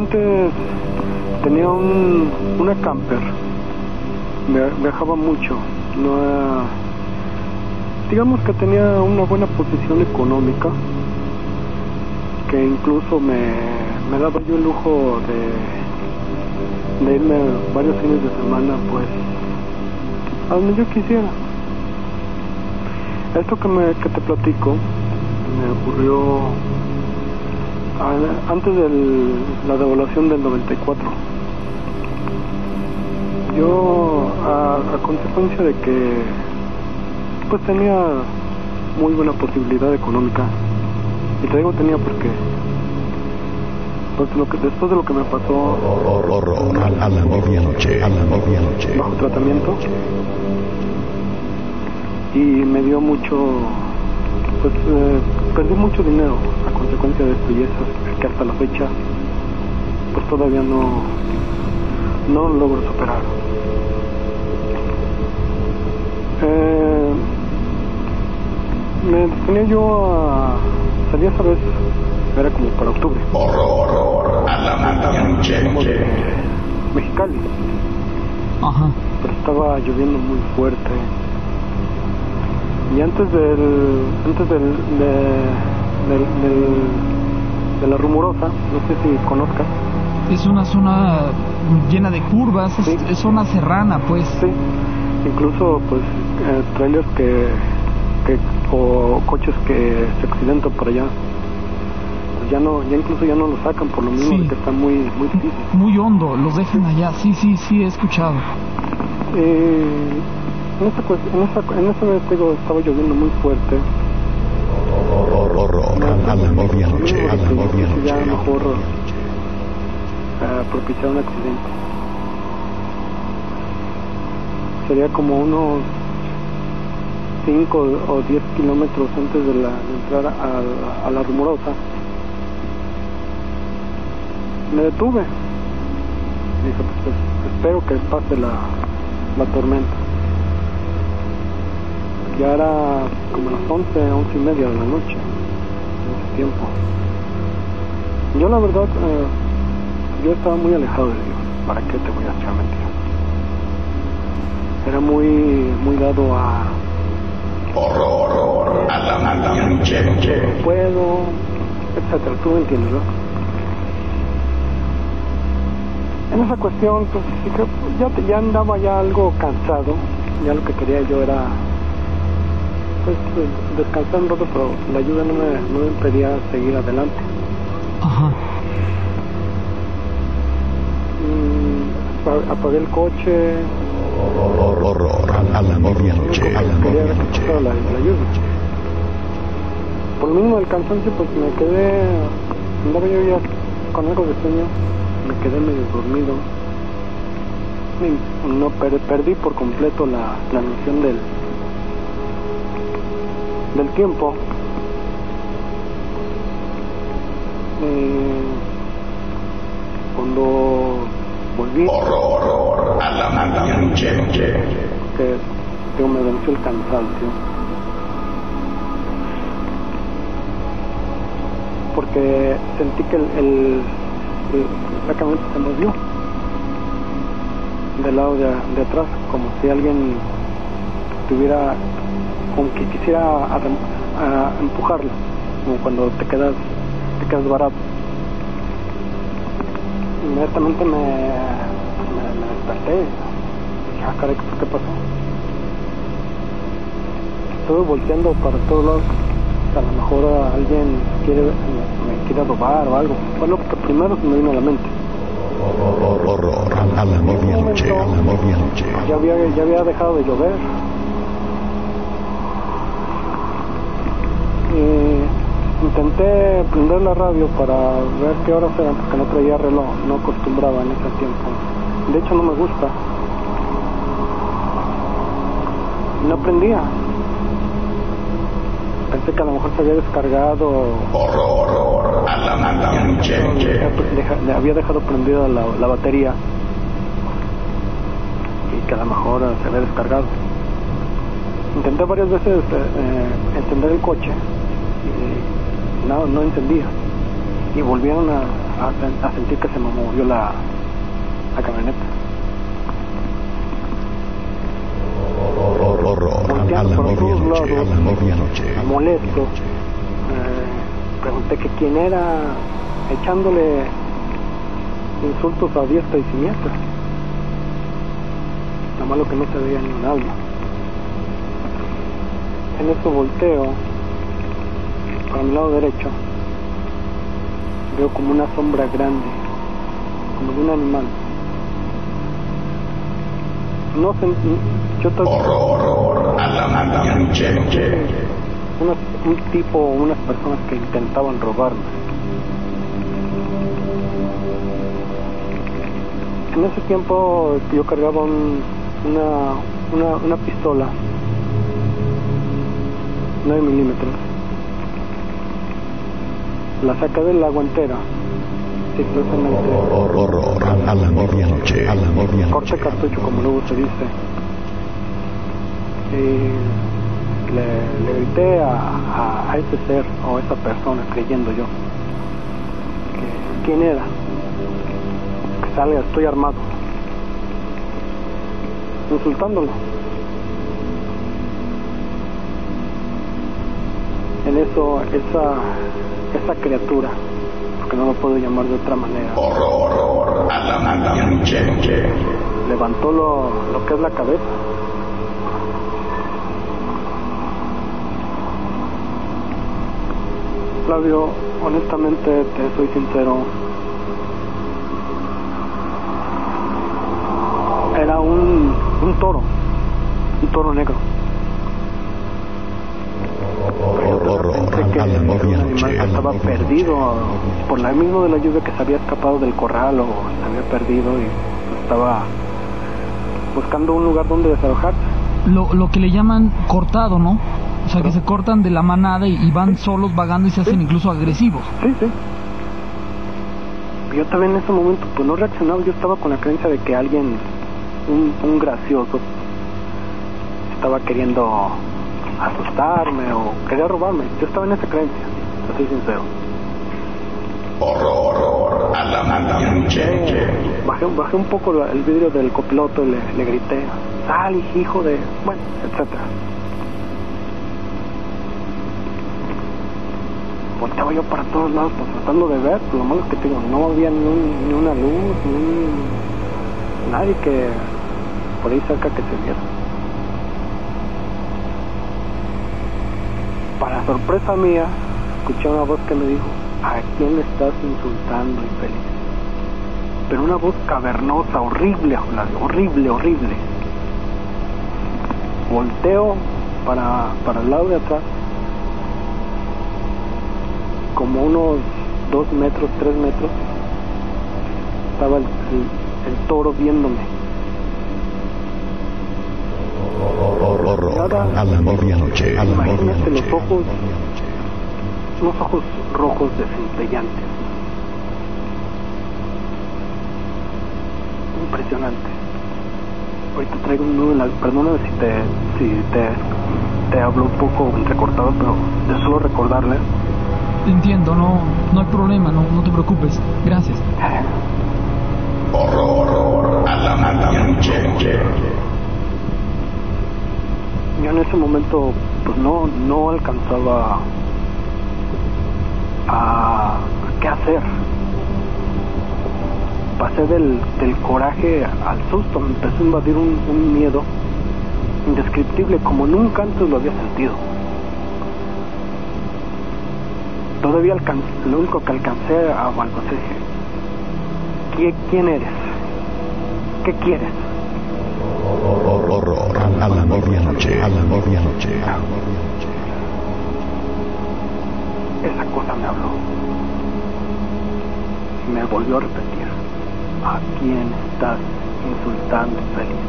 antes tenía un, una camper. Via- Viajaba mucho. No digamos que tenía una buena posición económica. Que incluso me, me daba yo el lujo de, de irme varios fines de semana, pues, a donde yo quisiera. Esto que, me, que te platico me ocurrió antes de la devaluación del 94. Yo, a, a consecuencia de que pues tenía muy buena posibilidad económica, y te digo tenía porque pues, lo que, después de lo que me pasó a, a la medianoche, a la medianoche. bajo tratamiento y me dio mucho pues eh, perdí mucho dinero a consecuencia de esto y eso que hasta la fecha pues todavía no no lo logro superar eh, me disponía yo a salía esa vez era como para octubre Horror, horror, a la medianoche. Mexicali Ajá. pero estaba lloviendo muy fuerte y antes del antes del de, del, del- de la rumorosa no sé si conozcas Es una zona llena de curvas, es, Sí. es zona serrana, pues. sí incluso pues eh, trailers que, que o coches que se accidentan por allá pues ya no ya incluso ya no lo sacan por lo mismo Sí. que está muy muy difícil Muy hondo, los dejan allá. Sí, sí, sí, he escuchado. Eh, en cuest- en esa, en esa vez, digo, estaba lloviendo muy fuerte. Horror, horror, a, a la medianoche, a la Ya medianoche. mejor propiciar un accidente. Sería como unos 5 o 10 kilómetros antes de, la, entrar a la rumorosa. Me detuve. Dije, pues, pues, espero que pase la, la tormenta. Ya era como las 11, 11 y media de la noche, en ese tiempo. Yo la verdad, eh, yo estaba muy alejado de Dios, ¿para qué te voy a echar mentiras? Era muy, muy dado a Horror, horror, a la no puedo, etcétera, tú me entiendes, ¿no? En esa cuestión, pues ya, te- ya andaba ya algo cansado, ya lo que quería yo era pues descansar un rato, pero la ayuda no me, no me impedía seguir adelante. Ajá. Apagué el coche, Horror, horror, a la medianoche, a la medianoche. Por lo mismo del cansancio, pues me quedé, andaba yo ya con algo de sueño, me quedé medio dormido. Y no per- perdí por completo la, la noción del del tiempo. Eh, cuando Horror, horror, a la medianoche. que digo, me venció el cansancio. Porque sentí que el, el- el- la camioneta se movió del lado de, de atrás, como si alguien tuviera, como que quisiera arran- a- empujarla, como cuando te quedas, te quedas barato. Inmediatamente me, me, me desperté. Dije, ah, caray, ¿qué pasó? Estuve volteando para todos lados. A lo mejor alguien quiere, me, me quiere robar o algo. Fue lo que primero se me vino a la mente. Horror, horror, a la a la. Ya había, ya había dejado de llover. Y intenté prender la radio para ver qué horas eran, porque no traía reloj, no acostumbraba en ese tiempo. De hecho, no me gusta. No prendía. Pensé que a lo mejor se había descargado Horror, horror, a la medianoche. Deja- le había dejado prendida la, la batería y que a lo mejor se había descargado. Intenté varias veces eh, eh, encender el coche y no, no encendía. Y volvieron a, a, a sentir que se me movió la, la camioneta. Horror, horror, a la medianoche, a la medianoche. molesto. Eh, pregunté que quién era, echándole insultos a diestra y siniestra. Lo malo que no se veía ni un alma. En eso volteo para mi lado derecho. Veo como una sombra grande, como de un animal. No sé, yo to- Horror, a la unos- un tipo, unas personas que intentaban robarme. En ese tiempo yo cargaba un- una, una, una pistola 9 milímetros. La saqué de la guantera, Horror, a la medianoche, a la corte medianoche. cartucho como luego se dice. Y le, le grité a, a, a ese ser o a esa persona creyendo yo que quién era que salga estoy armado. Insultándolo. En eso esa esa criatura porque no lo puedo llamar de otra manera Horror, a la medianoche. levantó lo, lo que es la cabeza. Flavio, honestamente te soy sincero. Era un, un toro, un toro negro. Horror, Pensé animal estaba perdido por la mismo de la lluvia que se había escapado del corral o se había perdido y estaba buscando un lugar donde desalojarse. Lo, lo que le llaman cortado, ¿no? O sea, que se cortan de la manada y, y van solos vagando y se hacen incluso agresivos. Sí, sí. Yo también en ese momento pues no reaccionaba, yo estaba con la creencia de que alguien, un, un gracioso, estaba queriendo asustarme o quería robarme. Yo estaba en esa creencia, soy sincero. Horror, a la medianoche. Bajé, bajé un poco la- el vidrio del copiloto y le, le grité, sal hijo de... bueno, etcétera. Volteaba yo para todos lados pues, tratando de ver, lo malo es que digo, no había ni, un- ni una luz, ni un- nadie que por ahí cerca que se viera. Para sorpresa mía, escuché una voz que me dijo, ¿a quién estás insultando, infeliz? pero una voz cavernosa, horrible, horrible, horrible. Volteo para, para el lado de atrás, como unos dos metros, tres metros, estaba el, el- el toro viéndome. Horror, a la medianoche, a la los medianoche. ojos, unos ojos rojos desempeñantes. Impresionante. Ahorita traigo un nudo en la... Perdóname si te, si te, te hablo un poco entrecortado, pero de solo recordarle. Entiendo, no, no hay problema, no, no te preocupes. Gracias. Horror, a la medianoche. Yo en ese momento, pues no, no alcanzaba a... ¿Qué hacer? Pasé del, coraje al susto, me empezó a invadir un, miedo indescriptible como nunca antes lo había sentido. Todavía alcan- lo único que alcancé a balbucear dije, "¿Qui- ¿quién eres? ¿Qué quieres? Horror, a la medianoche, a la medianoche. Esa cosa me habló. Y me volvió a repetir. ¿A quién estás insultando, feliz?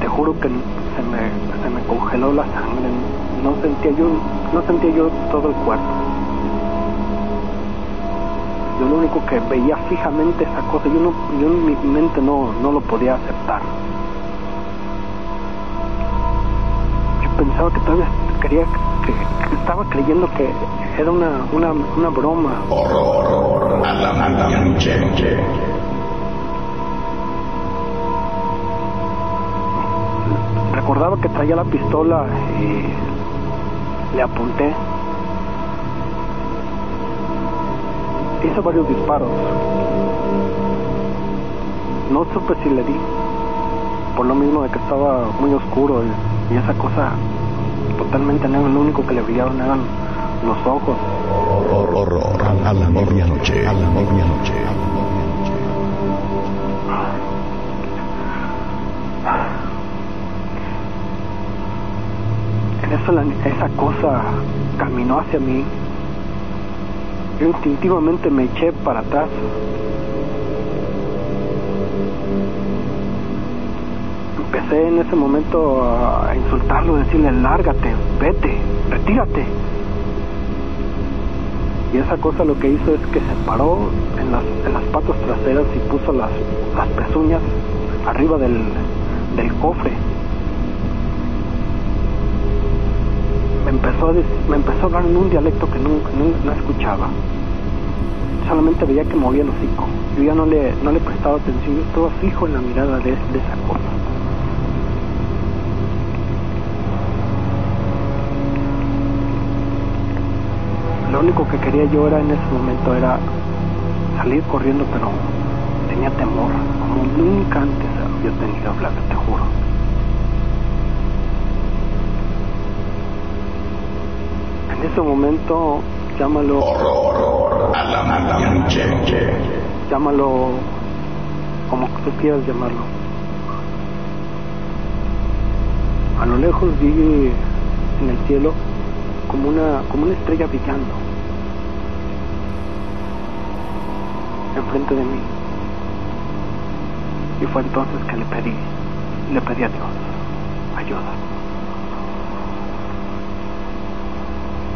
Te juro que se me, se me congeló la sangre. No sentía yo, no sentía yo todo el cuerpo. Yo lo único que veía fijamente esa cosa, yo no, yo en mi mente no, no lo podía aceptar. Pensaba que todavía quería, que, estaba creyendo que era una, una, una broma. Horror a la medianoche. Recordaba que traía la pistola y le apunté. Hice varios disparos. No supe si le di, por lo mismo de que estaba muy oscuro y esa cosa totalmente negra, lo único que le brillaban eran los ojos. Horror a la medianoche. A la medianoche. En eso la- esa cosa caminó hacia mí. Yo instintivamente me eché para atrás. Empecé en ese momento a insultarlo, decirle, lárgate, vete, retírate. Y esa cosa lo que hizo es que se paró en las, patas traseras y puso las, las pezuñas arriba del, cofre. me empezó a me empezó a hablar en un dialecto que nunca no, escuchaba solamente veía que movía el hocico yo ya no le no le prestaba atención yo estaba fijo en la mirada de esa cosa lo único que quería yo era en ese momento era salir corriendo pero tenía temor como nunca antes había tenido hablar te juro. En ese momento, llámalo, Horror a la llámalo como tú quieras llamarlo. A lo lejos vi en el cielo como una, como una estrella brillando enfrente de mí. Y fue entonces que le pedí, le pedí a Dios ayuda.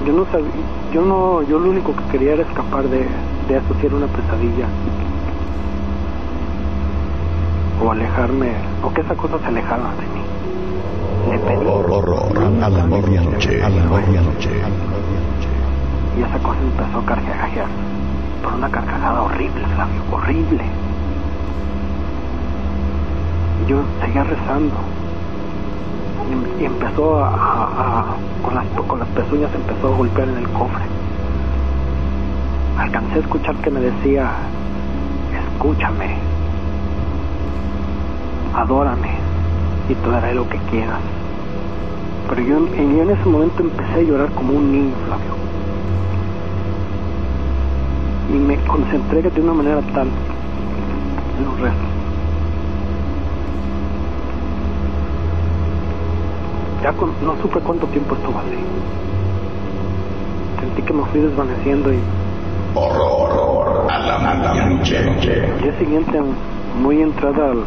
Yo no sabía, yo no, yo lo único que quería era escapar de, de eso si era una pesadilla. O alejarme, o que esa cosa se alejara de mí. Le pedí. Horror a la medianoche. A la medianoche. Y esa cosa empezó a carcajear. Por una carcajada horrible, Flavio, horrible. Y yo seguía rezando. Y, empezó a, con, las, con las pezuñas empezó a golpear en el cofre. Alcancé a escuchar que me decía, escúchame, adórame y te daré lo que quieras. Pero yo, yo en ese momento empecé a llorar como un niño, Flavio. Y me concentré de una manera tal en los rezos. Ya con- no supe cuánto tiempo estuvo así. Sentí que me fui desvaneciendo y Horror a la medianoche. al día siguiente, muy entrada al-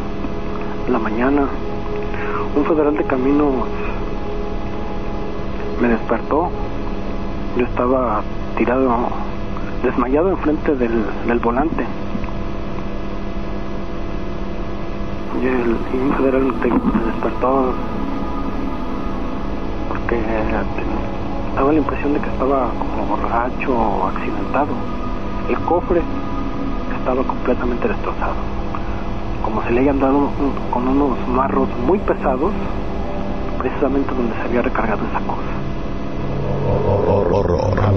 la mañana, un federal de caminos me despertó. Yo estaba tirado, desmayado enfrente del, del volante. Y, el, y federal me despertó porque daba la impresión de que estaba como borracho o accidentado. El cofre estaba completamente destrozado. Como se le hayan dado con unos marros muy pesados, precisamente donde se había recargado esa cosa.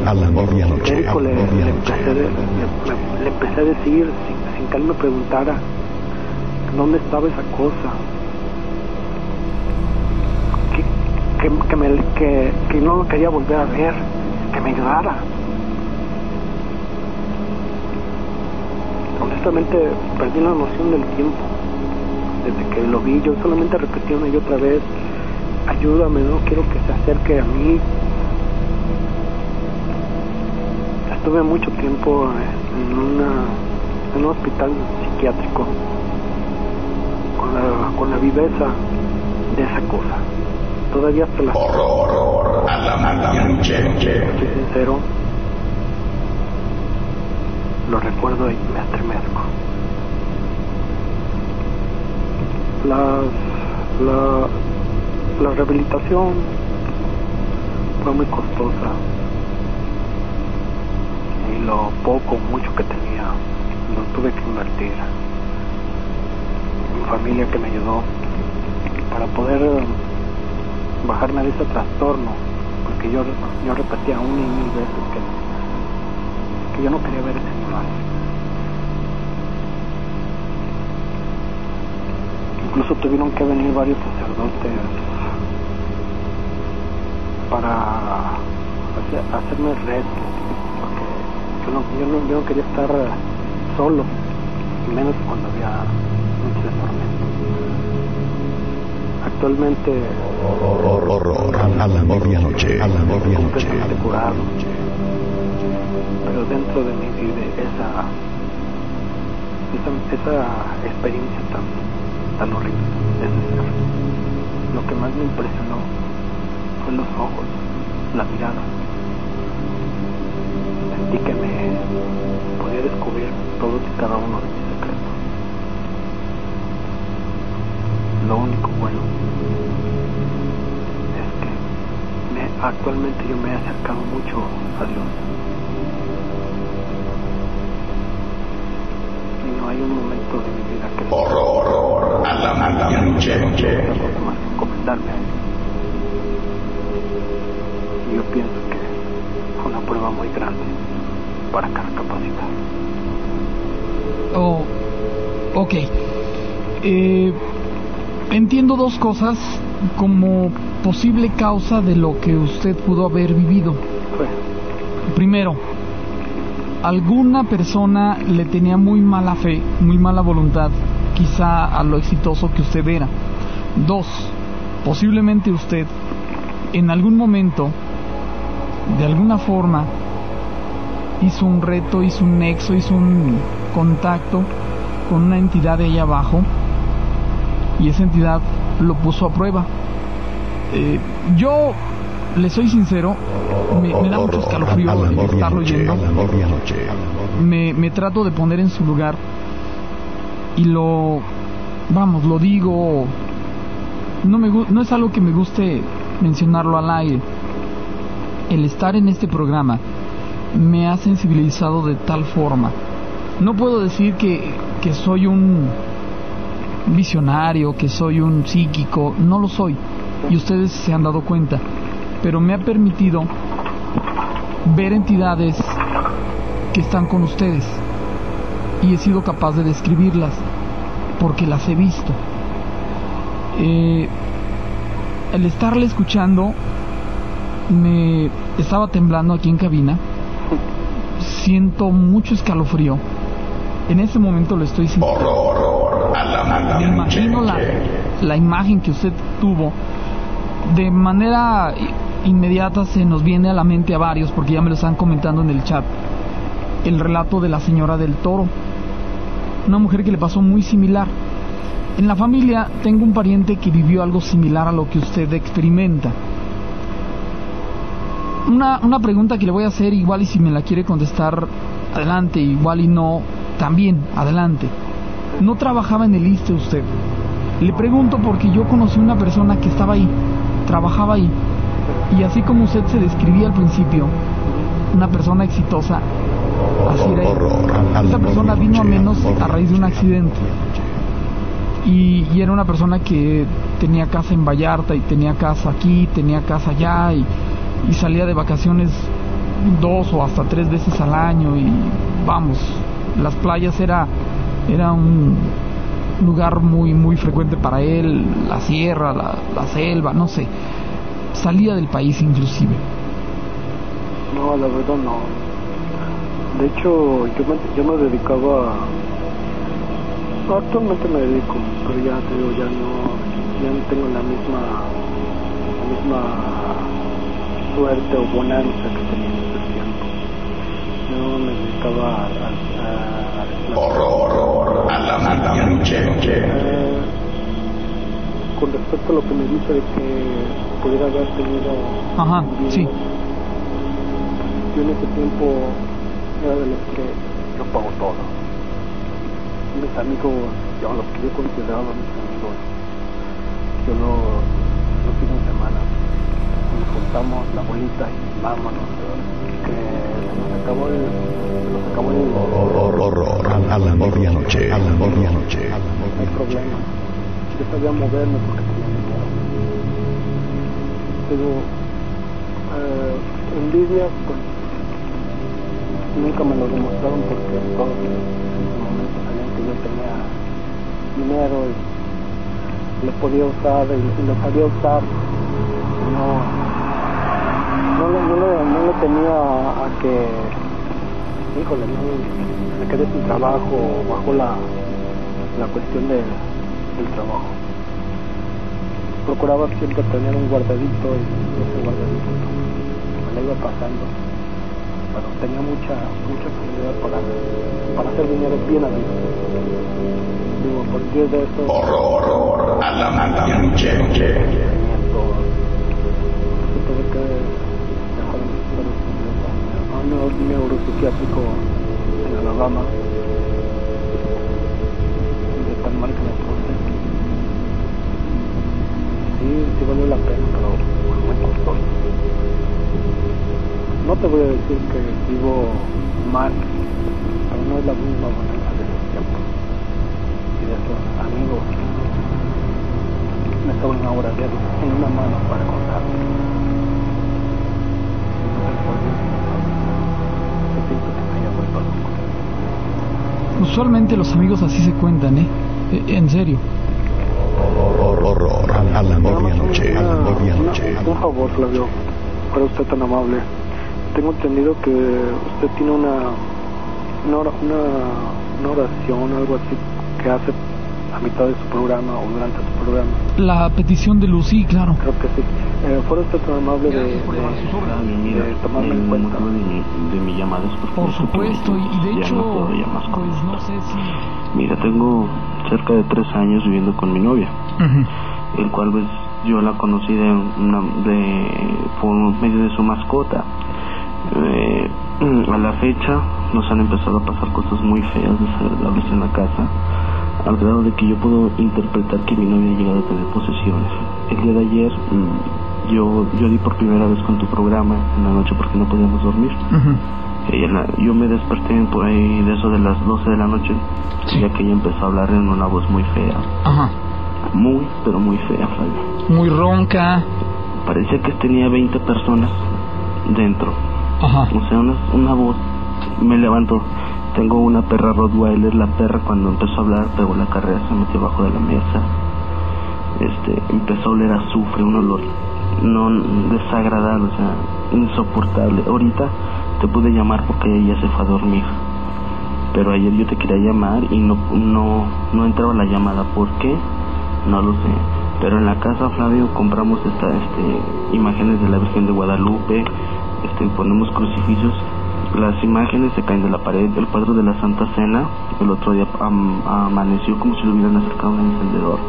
A la medianoche. La le, le le- le empecé a decir, sin, sin que él me preguntara, dónde estaba esa cosa. Que, que, que, me- que, que no lo quería volver a ver, que me ayudara. Honestamente, perdí la noción del tiempo. Desde que lo vi, yo solamente repetí una y otra vez, ayúdame, no quiero que se acerque a mí, Estuve mucho tiempo en, una, en un hospital psiquiátrico con la, con la viveza de esa cosa. Todavía hasta la Horror a la medianoche. soy sincero, lo recuerdo y me estremezco. La, la, la rehabilitación fue muy costosa lo poco, mucho que tenía, lo tuve que invertir. Mi familia que me ayudó para poder bajarme de ese trastorno, porque yo, yo repetía una y mil veces que, que yo no quería ver ese animal. Incluso tuvieron que venir varios sacerdotes para hacer, hacerme reto, porque yo no, yo, no, yo no quería estar solo, y menos cuando había muchas tormentas. Actualmente Horror, horror, a la medianoche, a la medianoche. pero dentro de mí vive esa, esa, esa experiencia tan, tan horrible de ese ser. Lo que más me impresionó fue los ojos, la mirada. Sentí que me podía descubrir todos y cada uno de mis secretos. Lo único bueno es que me- actualmente yo me he acercado mucho a Dios. Y no hay un momento de mi vida que Horror, a la medianoche. otra cosa más que encomendarme a Él. Y yo pienso que fue una prueba muy grande para que recapacitar. Oh, ok. Eh, entiendo dos cosas como posible causa de lo que usted pudo haber vivido. Primero, alguna persona le tenía muy mala fe, muy mala voluntad, quizá a lo exitoso que usted era. Dos, posiblemente usted en algún momento, de alguna forma, hizo un reto, hizo un nexo, hizo un contacto con una entidad de ahí abajo y esa entidad lo puso a prueba. Eh, yo le soy sincero, me, me da mucho escalofrío el estarlo medianoche. me, me trato de poner en su lugar y lo vamos lo digo no me no es algo que me guste mencionarlo al aire el estar en este programa me ha sensibilizado de tal forma no puedo decir que, que soy un visionario que soy un psíquico no lo soy y ustedes se han dado cuenta pero me ha permitido ver entidades que están con ustedes y he sido capaz de describirlas porque las he visto. Eh, el estarle escuchando me estaba temblando aquí en cabina, siento mucho escalofrío. En ese momento lo estoy sintiendo. Horror, a la Me imagino la, la imagen que usted tuvo. De manera inmediata se nos viene a la mente a varios, porque ya me lo están comentando en el chat, el relato de la señora del toro. Una mujer que le pasó muy similar. En la familia tengo un pariente que vivió algo similar a lo que usted experimenta. Una, una pregunta que le voy a hacer, igual y si me la quiere contestar, adelante, igual y no, también, adelante. No trabajaba en el ISTE usted. Le pregunto porque yo conocí una persona que estaba ahí, trabajaba ahí, y así como usted se describía al principio, una persona exitosa, así era. ella. Esa persona vino a menos a raíz de un accidente. Y, y era una persona que tenía casa en Vallarta y tenía casa aquí, tenía casa allá y, y salía de vacaciones dos o hasta tres veces al año y vamos, las playas era, era un lugar muy muy frecuente para él, la sierra, la, selva, no sé, salía del país inclusive. No, la verdad no. De hecho, yo me, yo me dedicaba. no, Actualmente me dedico, pero ya te digo, ya no, ya no tengo la misma, la misma suerte o bonanza que tenía en ese tiempo. Yo me dedicaba a, a, a- a- Horror, a la. Eh, con respecto a lo que me dice de que pudiera haber tenido Ajá, sí. yo en ese tiempo era de los que yo pago todo mis amigos yo los que yo consideraba mis amigos yo los, los fines de semana nos juntamos la bolita y vámonos. Que nos acabó el. Nos acabó el. Horror, horror, a la medianoche, a la medianoche. No hay problema. Yo sabía moverme porque tenía dinero. Pero. Eh, envidia, pues. Nunca me lo demostraron porque todos en ese momento sabían que yo tenía dinero y lo podía usar y, y lo sabía usar. No, le tenía a, a que, híjole, no, me quedé sin trabajo bajo la, la cuestión de, del trabajo. Procuraba siempre tener un guardadito y ese guardadito me la iba pasando. Pero tenía mucha, mucha facilidad para, para hacer dinero bien a Digo, por 10 de esos Horror, horror, a la tuve que un neuropsiquiátrico en Alabama, de tan mal que me puse. Sí, sí valió la pena, pero muy costoso. No te voy a decir que vivo mal, pero no es la misma bonanza de esos tiempos y de esos amigos me sobran ahora de en una mano para contar. Yo pienso Usualmente los amigos así se cuentan, ¿eh? Eh, En serio. Horror, horror, a la medianoche, a la medianoche. un favor, Flavio, para usted tan amable. Tengo entendido que usted tiene una, una, una oración, algo así, que hace a mitad de su programa o durante su programa. La petición de Lucy, claro. Creo que sí. Eh, ¿Fuera usted tan amable de, de, Mira, de tomarme en cuenta? motivo de mi, de mi llamada es Por supuesto, y, de ya hecho, no puedo llamar con pues no esto. sé si... Mira, tengo cerca de tres años viviendo con mi novia, el cual pues yo la conocí de, una, de por medio de su mascota. Eh, a la fecha nos han empezado a pasar cosas muy feas, desagradables en la casa, al grado de que yo puedo interpretar que mi novia ha llegado a tener posesiones. El día de ayer mm, yo, yo di por primera vez con tu programa en la noche porque no podíamos dormir. La- yo me desperté por ahí de eso de las 12 de la noche, Sí. ya que ella empezó a hablar en una voz muy fea, Ajá. muy, pero muy fea, Flavio. Muy ronca. Parecía que tenía 20 personas dentro, Ajá. o sea, una, una voz, me levanto, tengo una perra Rottweiler, la perra cuando empezó a hablar pegó la carrera, se metió abajo de la mesa, este, empezó a oler azufre, un olor no desagradable, o sea, insoportable. Ahorita te pude llamar porque ella se fue a dormir. Pero ayer yo te quería llamar y no no no entraba la llamada. ¿Por qué? No lo sé. Pero en la casa Flavio compramos esta este imágenes de la Virgen de Guadalupe, este ponemos crucifijos, las imágenes se caen de la pared, el cuadro de la Santa Cena, el otro día am- amaneció como si lo hubieran acercado a un encendedor.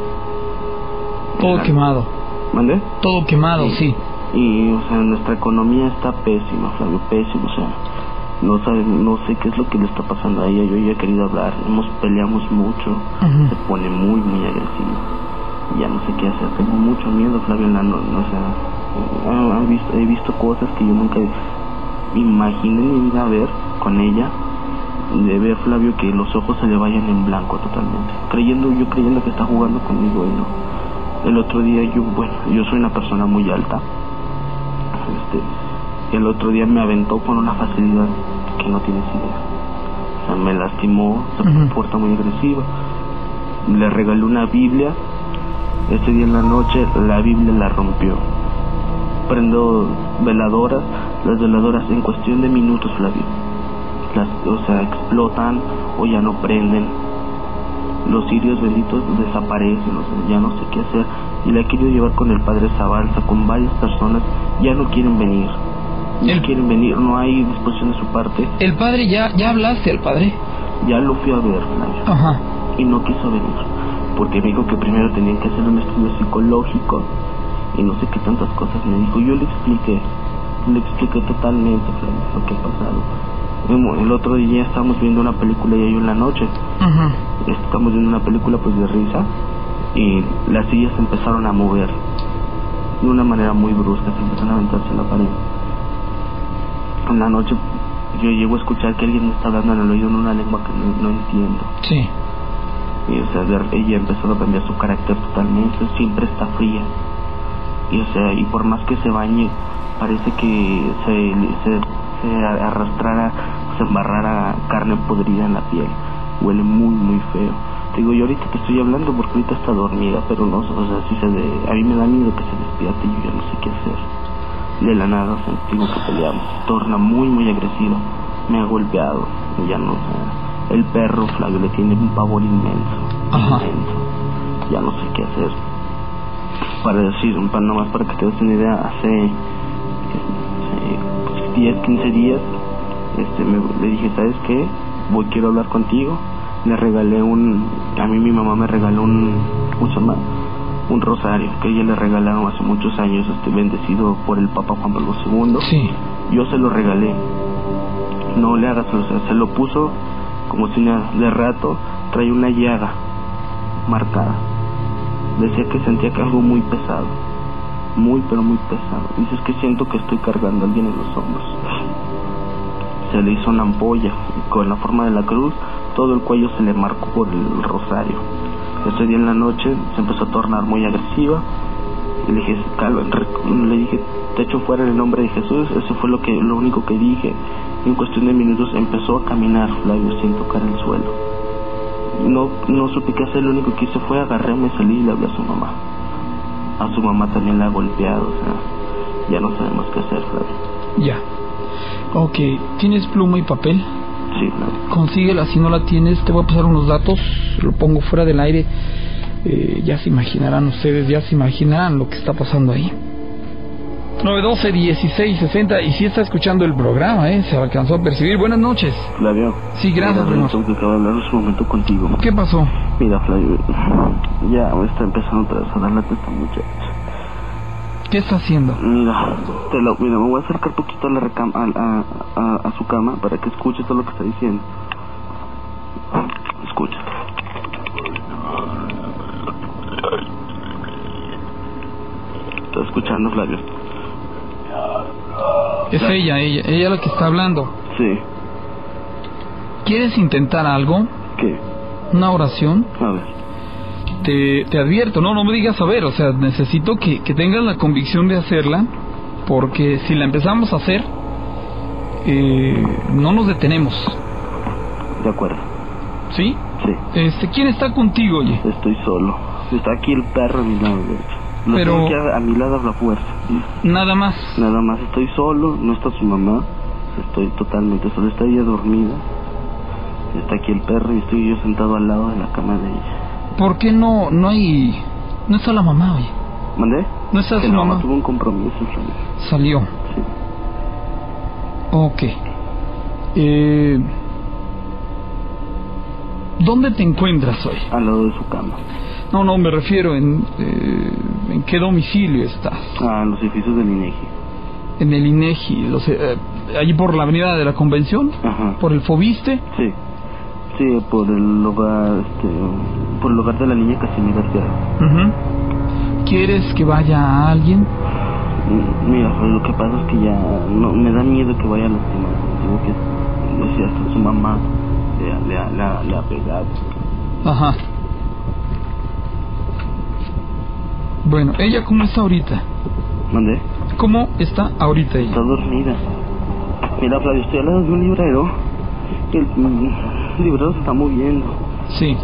Todo quemado. ¿Mande? Todo quemado, sí. Y, o sea, nuestra economía está pésima, Flavio, pésima, o sea, no sabe, no sé qué es lo que le está pasando a ella, yo ya he querido hablar, hemos peleamos mucho, se pone muy, muy agresivo, ya no sé qué hacer, tengo mucho miedo, Flavio, la no, o sea, ha visto- he visto cosas que yo nunca imaginé mi vida ver con ella, de ver, Flavio, que los ojos se le vayan en blanco totalmente, creyendo, yo creyendo que está jugando conmigo y no. El otro día yo, bueno, yo soy una persona muy alta, este, el otro día me aventó con una facilidad que no tienes idea. O sea, me lastimó, se comporta muy agresiva. Le regalé una Biblia. Ese día en la noche la Biblia la rompió. Prendo veladoras, las veladoras en cuestión de minutos, Flavio. Las, o sea, explotan o ya no prenden. Los sirios benditos desaparecen, o sea, ya no sé qué hacer. Y la he querido llevar con el padre Zabalza, con varias personas, ya no quieren venir. No El- quieren venir, no hay disposición de su parte. El padre, ya, ya hablaste al padre. Ya lo fui a ver, Flavio Ajá. y no quiso venir porque me dijo que primero tenían que hacer un estudio psicológico y no sé qué tantas cosas me dijo yo le expliqué le expliqué totalmente Flavio, lo que ha pasado el otro día estábamos viendo una película y yo en la noche estamos viendo una película pues de risa y las sillas se empezaron a mover de una manera muy brusca, se empiezan a aventarse en la pared. En la noche yo llego a escuchar que alguien me está hablando en el oído en una lengua que no, no entiendo. Sí. Y o sea, ella empezó a cambiar su carácter totalmente, siempre está fría. Y o sea, y por más que se bañe, parece que se, se, se arrastrara, se embarrara carne podrida en la piel. Huele muy, muy feo. Te digo, yo ahorita te estoy hablando porque ahorita está dormida, pero no, o sea, si se de, a mí me da miedo que se despierte y yo ya no sé qué hacer. De la nada sentimos que peleamos. Torna muy, muy agresiva. Me ha golpeado. y Ya no sé. El perro, Flavio, le tiene un pavor inmenso. Ajá. Inmenso. Ya no sé qué hacer. Para decir, un pan nomás para que te des una idea, hace, hace 10, 15 días, este, me, le dije, ¿sabes qué? Voy, quiero hablar contigo. Le regalé un, a mí mi mamá me regaló un, ¿cómo se llama? Un rosario que ella le regalaron hace muchos años, este, bendecido por el Papa Juan Pablo II. Sí. Yo se lo regalé. No le hagas, o sea, se lo puso como si nada. De rato trae una llaga marcada. Decía que sentía que algo muy pesado. Muy, pero muy pesado. Dice, es que siento que estoy cargando a alguien en los hombros. Se le hizo una ampolla con la forma de la cruz. Todo el cuello se le marcó por el rosario. Ese día en la noche se empezó a tornar muy agresiva. Y le dije, le dije, te echo fuera en el nombre de Jesús. Eso fue lo que lo único que dije. Y en cuestión de minutos empezó a caminar Flavio sin tocar el suelo. No, no supe qué hacer, lo único que hice fue agarré, me salí y le hablé a su mamá. A su mamá también la ha golpeado, o sea, ya no sabemos qué hacer, Flavio. Ya. Ok, ¿tienes pluma y papel? Sí, Flavio. Consíguela, si no la tienes, te voy a pasar unos datos, lo pongo fuera del aire. Eh, ya se imaginarán ustedes, ya se imaginarán lo que está pasando ahí. 912 16 60 y si está escuchando el programa, ¿eh? Se alcanzó a percibir. Buenas noches. Flavio. Sí, gracias, Mira. Tengo que acabo de hablar su momento contigo. ¿Qué pasó? Mira, Flavio, ya me está empezando otra vez a dar la testa muchacha. ¿Qué está haciendo? Mira, te lo, mira, me voy a acercar poquito a, la recam a, a, a, a su cama para que escuche todo lo que está diciendo. Escucha. ¿Estás escuchando, Flavio? Es ella, ella, ella la que está hablando. Sí. ¿Quieres intentar algo? ¿Qué? ¿Una oración? A ver. Te, te advierto, no, no me digas a ver, o sea, necesito que, que tengas la convicción de hacerla, porque si la empezamos a hacer, eh, no nos detenemos, De acuerdo. ¿sí? Sí. Este, ¿quién está contigo, oye? Estoy solo. Está aquí el perro a mi lado. Lo Pero- tengo aquí a, a mi lado a la fuerza. Nada más. Nada más estoy solo, no está su mamá. Estoy totalmente solo. Está ella dormida. Está aquí el perro y estoy yo sentado al lado de la cama de ella. ¿Por qué no, no hay, no está la mamá, oye? ¿Mandé? ¿No está Que su no, mamá? tuvo un compromiso. Flavio. Salió. Sí. Ok. Eh, ¿Dónde te encuentras hoy? Al lado de su cama. No, no, me refiero en, eh, en qué domicilio estás. Ah, en los edificios del INEGI. En el INEGI, los, eh, allí por la avenida de la Convención, Ajá. por el Fobiste. Sí. Sí, por el hogar, este, por el hogar de la niña Casimira Arteaga. Ujú. ¿Quieres que vaya alguien? Mm, Mira, Flavio, lo que pasa es que ya no, me da miedo que vaya a lastimar. Digo que, decía, hasta su mamá le, ha- le, ha- le, ha- le ha pegado. Ajá. Bueno, ¿ella cómo está ahorita? ¿Mandé? ¿Cómo está ahorita ella? Está dormida. Mira, Flavio, estoy al lado de un librero. El, mm, el librero se está moviendo. Sí.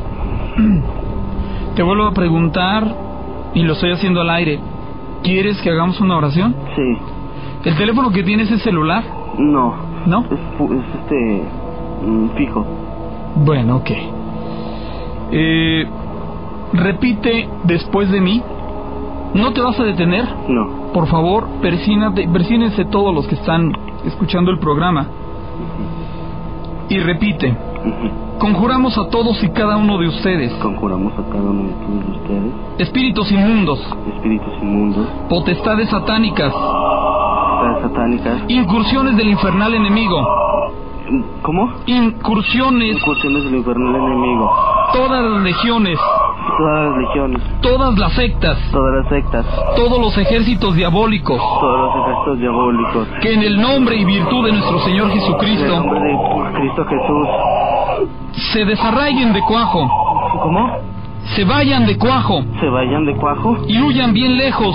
Te vuelvo a preguntar, y lo estoy haciendo al aire. ¿Quieres que hagamos una oración? Sí. ¿El teléfono que tienes es celular? No. ¿No? Es, es este. mm, fijo. Bueno, ok. Eh, repite después de mí. ¿No te vas a detener? No. Por favor, persínate, persínense todos los que están escuchando el programa. Y repite. Conjuramos a todos y cada uno de ustedes, Conjuramos a cada uno de todos ustedes, espíritus inmundos, espíritus inmundos, potestades satánicas, potestades satánicas. incursiones del infernal enemigo, ¿Cómo? incursiones, Incursiones del infernal enemigo. todas las legiones, Todas las legiones, todas las sectas, todas las sectas, todos los ejércitos diabólicos, todos los ejércitos diabólicos. que en el nombre y virtud de nuestro Señor En el Jesucristo nombre de Cristo Jesús. se desarraiguen de cuajo, ¿Cómo? se vayan de cuajo Se vayan de cuajo. y huyan bien lejos,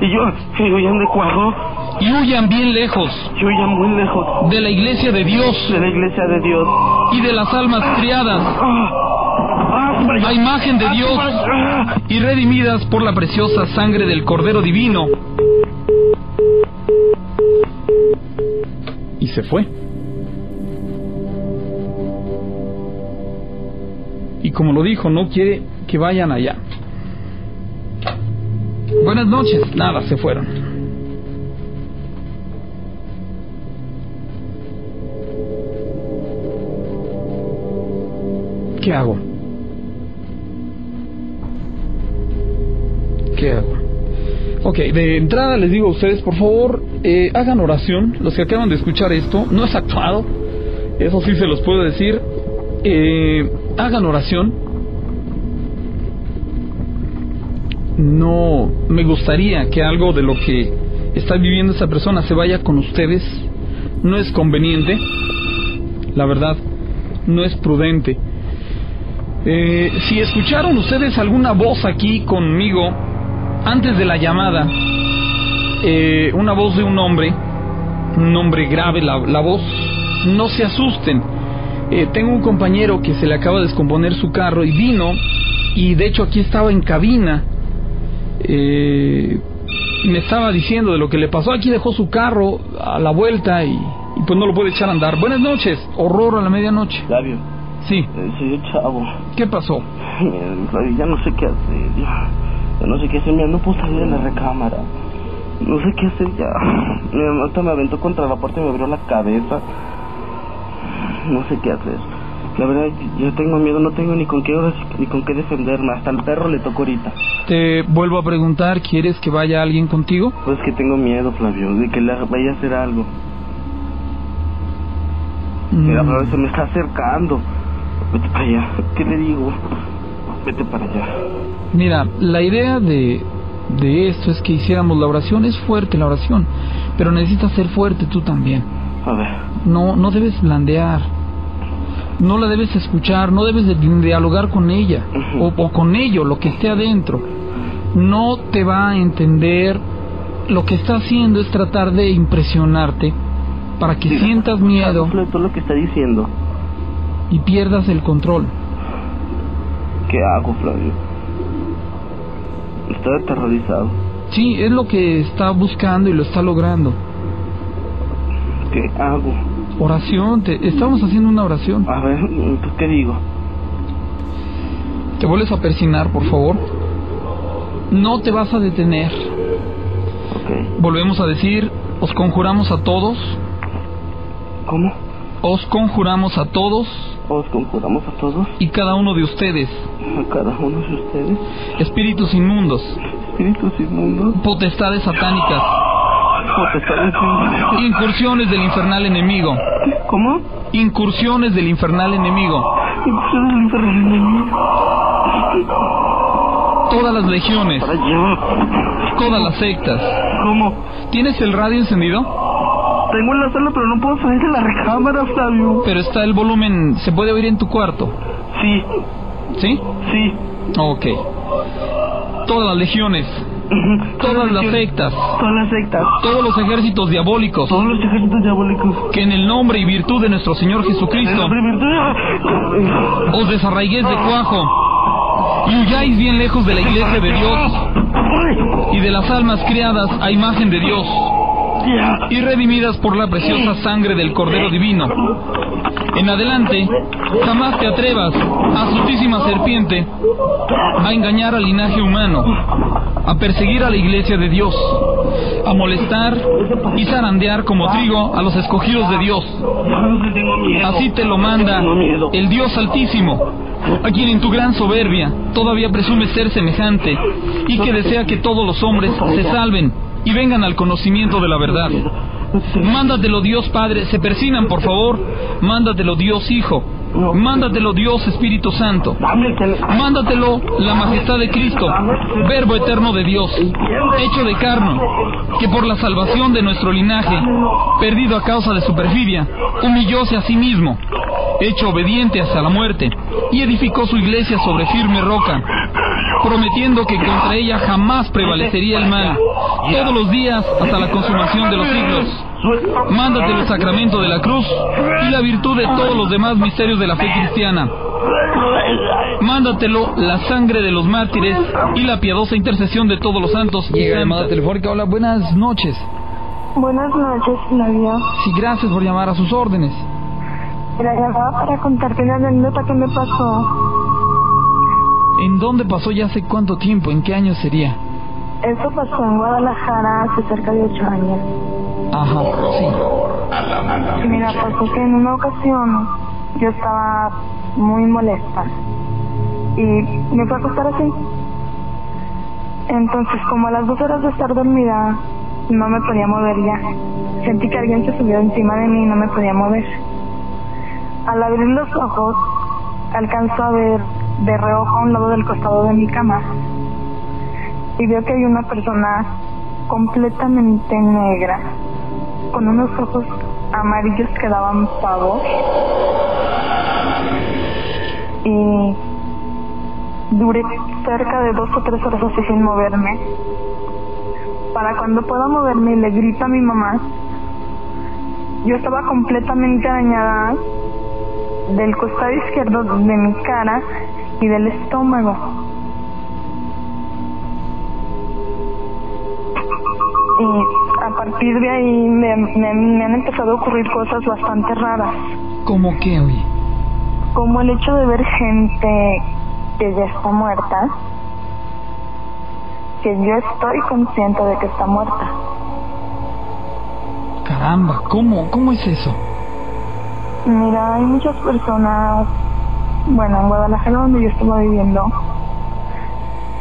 Y yo, y huyan de cuajo. Y huyan bien lejos Y huyan muy lejos de la iglesia de Dios de la iglesia de Dios. y de las almas criadas Ah, ah, allá. a imagen de Ah, Dios y redimidas por la preciosa sangre del Cordero Divino. Y se fue. Y como lo dijo, no quiere que vayan allá. Buenas noches. Nada, se fueron. ¿Qué hago? ¿Qué hago? Ok, de entrada les digo a ustedes, por favor, eh, hagan oración. Los que acaban de escuchar esto, no es actuado, eso sí se los puedo decir. Eh, hagan oración. No me gustaría que algo de lo que está viviendo esa persona se vaya con ustedes. No es conveniente, la verdad, no es prudente. Eh, si escucharon ustedes alguna voz aquí conmigo antes de la llamada, eh, una voz de un hombre, un hombre grave la, voz, no se asusten. Eh, tengo un compañero que se le acaba de descomponer su carro y vino, y de hecho aquí estaba en cabina. Eh, me estaba diciendo de lo que le pasó. Aquí dejó su carro a la vuelta y, pues no lo puede echar a andar. Buenas noches, horror a la medianoche. Flavio, Sí, eh, soy el chavo. ¿qué pasó? Ya no sé qué hacer. Ya, ya no sé qué hacer. Mira, no puedo salir de la recámara. No sé qué hacer ya. Mi mamá hasta me aventó contra la puerta y me abrió la cabeza. No sé qué hacer. La verdad, yo tengo miedo, no tengo ni con qué ni con qué defenderme. Hasta el perro le tocó ahorita. Te vuelvo a preguntar, ¿quieres que vaya alguien contigo? Pues que tengo miedo, Flavio, de que le vaya a hacer algo. Mira, Mm, Flavio, se me está acercando. Vete para allá. ¿Qué le digo? Vete para allá. Mira, la idea de, de esto es que hiciéramos la oración. Es fuerte la oración, pero necesitas ser fuerte tú también. A ver. No, no debes blandear. No la debes escuchar, no debes de dialogar con ella o, o con ello, lo que esté adentro. No te va a entender. Lo que está haciendo es tratar de impresionarte para que sientas miedo todo lo que está diciendo. Y pierdas el control. ¿Qué hago, Flavio? Estoy aterrorizado. Sí, es lo que está buscando y lo está logrando. ¿Qué hago? Oración, te, estamos haciendo una oración. A ver, ¿pues qué digo? Te vuelves a persinar, por favor. No te vas a detener. Volvemos a decir, os conjuramos a todos, ¿Cómo? os conjuramos a todos Os conjuramos a todos, y cada uno de ustedes, a cada uno de ustedes, espíritus inmundos, espíritus inmundos, potestades satánicas, potestades incursiones del infernal enemigo, ¿Cómo? incursiones del infernal enemigo, Incursiones del infernal enemigo. todas las legiones, todas las sectas. ¿Cómo? ¿Tienes el radio encendido? Tengo en la sala, pero no puedo salir de la recámara, Flavio. Pero está el volumen, se puede oír en tu cuarto, Sí, ¿sí? sí. Ok. Todas las legiones, todas las sectas, Todas las sectas. todos los ejércitos diabólicos, Todos los ejércitos diabólicos. que en el nombre y virtud de nuestro Señor Jesucristo os desarraiguéis de cuajo y huyáis bien lejos de la iglesia de Dios y de las almas criadas a imagen de Dios. Y redimidas por la preciosa sangre del Cordero Divino. En adelante, jamás te atrevas, astutísima serpiente, a engañar al linaje humano, a perseguir a la iglesia de Dios, a molestar y zarandear como trigo a los escogidos de Dios. Así te lo manda el Dios Altísimo, a quien en tu gran soberbia todavía presumes ser semejante y que desea que todos los hombres se salven y vengan al conocimiento de la verdad. Mándatelo Dios Padre. Se persinan, por favor. Mándatelo Dios Hijo. Mándatelo Dios Espíritu Santo. Mándatelo la majestad de Cristo, Verbo eterno de Dios, hecho de carne, que por la salvación de nuestro linaje, perdido a causa de su perfidia, humillóse a sí mismo, hecho obediente hasta la muerte, y edificó su iglesia sobre firme roca, prometiendo que contra ella jamás prevalecería el mal, todos los días hasta la consumación de los siglos. Mándate el sacramento de la cruz y la virtud de todos los demás misterios de la fe cristiana. Mándatelo la sangre de los mártires y la piadosa intercesión de todos los santos. Llega llamada telefónica. Hola, buenas noches. Buenas noches, Flavio. Sí, gracias por llamar a sus órdenes. La llamaba para contarte una anécdota que me pasó. ¿En dónde pasó ya hace cuánto tiempo? ¿En qué año sería? Eso pasó en Guadalajara hace cerca de ocho años. Ajá, sí. Y mira, pasó que en una ocasión yo estaba muy molesta y me fue a acostar así. Entonces, como a las dos horas de estar dormida, no me podía mover ya. Sentí que alguien se subió encima de mí y no me podía mover. Al abrir los ojos, alcanzo a ver de reojo a un lado del costado de mi cama y veo que hay una persona completamente negra, con unos ojos amarillos que daban pavor. Y duré cerca de dos o tres horas así sin moverme. Para cuando pueda moverme le grito a mi mamá. Yo estaba completamente dañada del costado izquierdo de mi cara y del estómago. y a partir de ahí me, me, han empezado a ocurrir cosas bastante raras. ¿Cómo qué, oye? Como el hecho de ver gente que ya está muerta, que yo estoy consciente de que está muerta. Caramba, ¿cómo, cómo es eso? Mira, hay muchas personas, bueno, en Guadalajara donde yo estaba viviendo,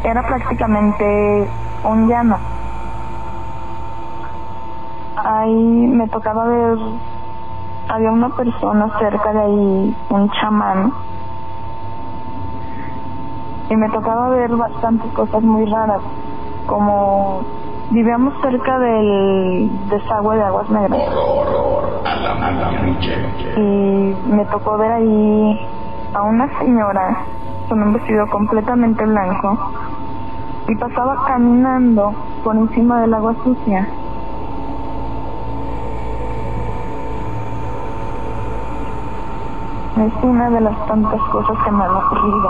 era prácticamente un llano. Ahí me tocaba ver, había una persona cerca de ahí, un chamán, y me tocaba ver bastantes cosas muy raras, como vivíamos cerca del desagüe de aguas negras. Y me tocó ver ahí a una señora con un vestido completamente blanco y pasaba caminando por encima del agua sucia. Es una de las tantas cosas que me han ocurrido.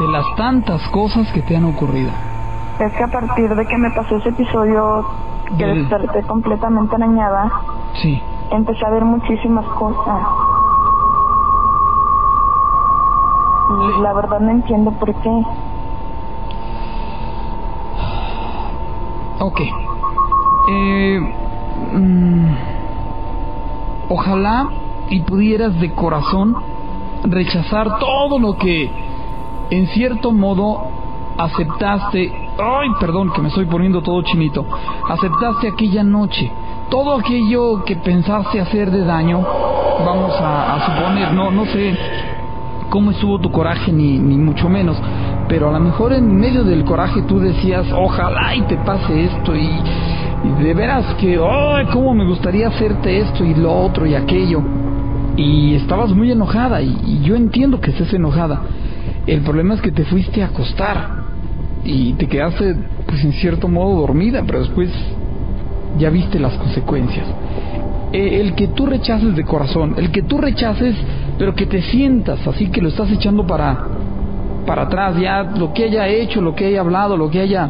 De las tantas cosas que te han ocurrido. Es que a partir de que me pasó ese episodio que desperté completamente arañada, sí. empecé a ver muchísimas cosas. Y la verdad no entiendo por qué. Ok. Eh, mm, ojalá y pudieras de corazón rechazar todo lo que en cierto modo aceptaste, ay, perdón que me estoy poniendo todo chinito, aceptaste aquella noche, todo aquello que pensaste hacer de daño, vamos a, suponer, no, no sé cómo estuvo tu coraje ni, ni mucho menos, pero a lo mejor en medio del coraje tú decías, ojalá y te pase esto y, y de veras que, ay, cómo me gustaría hacerte esto y lo otro y aquello y estabas muy enojada y, yo entiendo que estés enojada. El problema es que te fuiste a acostar y te quedaste pues en cierto modo dormida, pero después ya viste las consecuencias. E, el que tú rechaces de corazón, el que tú rechaces, pero que te sientas así que lo estás echando para para atrás, ya lo que haya hecho, lo que haya hablado, lo que haya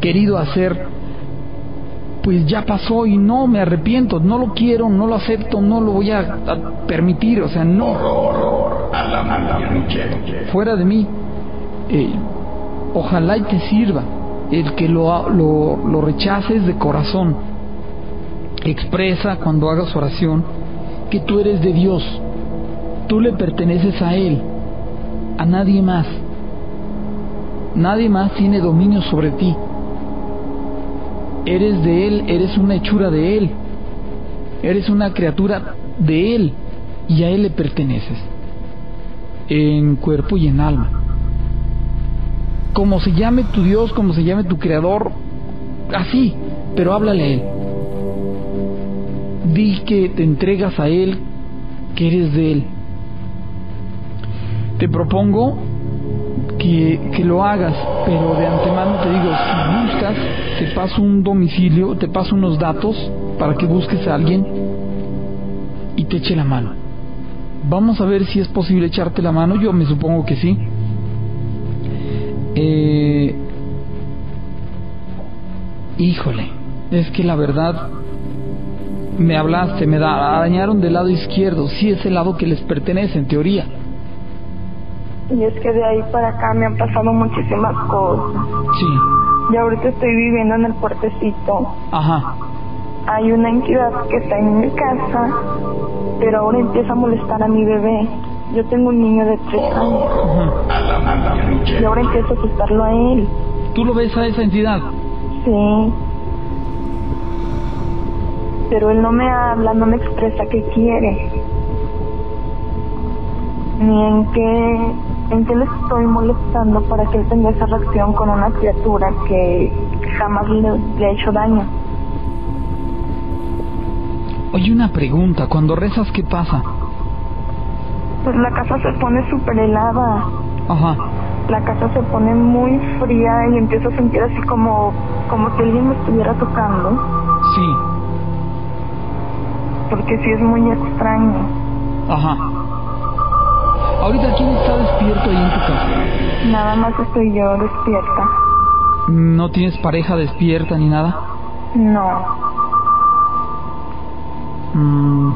querido hacer, pues ya pasó y no me arrepiento, no lo quiero, no lo acepto, no lo voy a, permitir, o sea, no. Fuera de mí, eh, ojalá y te sirva el que lo, lo, lo rechaces de corazón. Expresa cuando hagas oración que tú eres de Dios, tú le perteneces a Él, a nadie más. Nadie más tiene dominio sobre ti eres de Él, eres una hechura de Él. Eres una criatura de Él y a Él le perteneces, en cuerpo y en alma. Como se llame tu Dios, como se llame tu Creador, así, pero háblale a Él. Di que te entregas a Él, que eres de Él. Te propongo que, que, lo hagas, pero de antemano te digo, si buscas, te paso un domicilio, te paso unos datos para que busques a alguien y te eche la mano. Vamos a ver si es posible echarte la mano, yo me supongo que sí. Eh, híjole, es que la verdad me hablaste, me da, dañaron del lado izquierdo, sí es el lado que les pertenece en teoría. Y es que de ahí para acá me han pasado muchísimas cosas. Sí. Y ahorita estoy viviendo en el puertecito. Ajá. Hay una entidad que está en mi casa, pero ahora empieza a molestar a mi bebé. Yo tengo un niño de tres años. Ajá. Y ahora empiezo a asustarlo a él. ¿Tú lo ves a esa entidad? Sí. Pero él no me habla, no me expresa qué quiere. Ni en qué, en qué le estoy molestando para que él tenga esa reacción con una criatura que jamás le, le ha hecho daño. Oye, una pregunta, cuando rezas, ¿qué pasa? Pues la casa se pone súper helada. Ajá. La casa se pone muy fría y empiezo a sentir así como, como si alguien me estuviera tocando. Sí. Porque sí es muy extraño. Ajá. Ahorita, ¿quién está despierto ahí en tu casa? Nada más estoy yo despierta. ¿No tienes pareja despierta ni nada? No. Mm.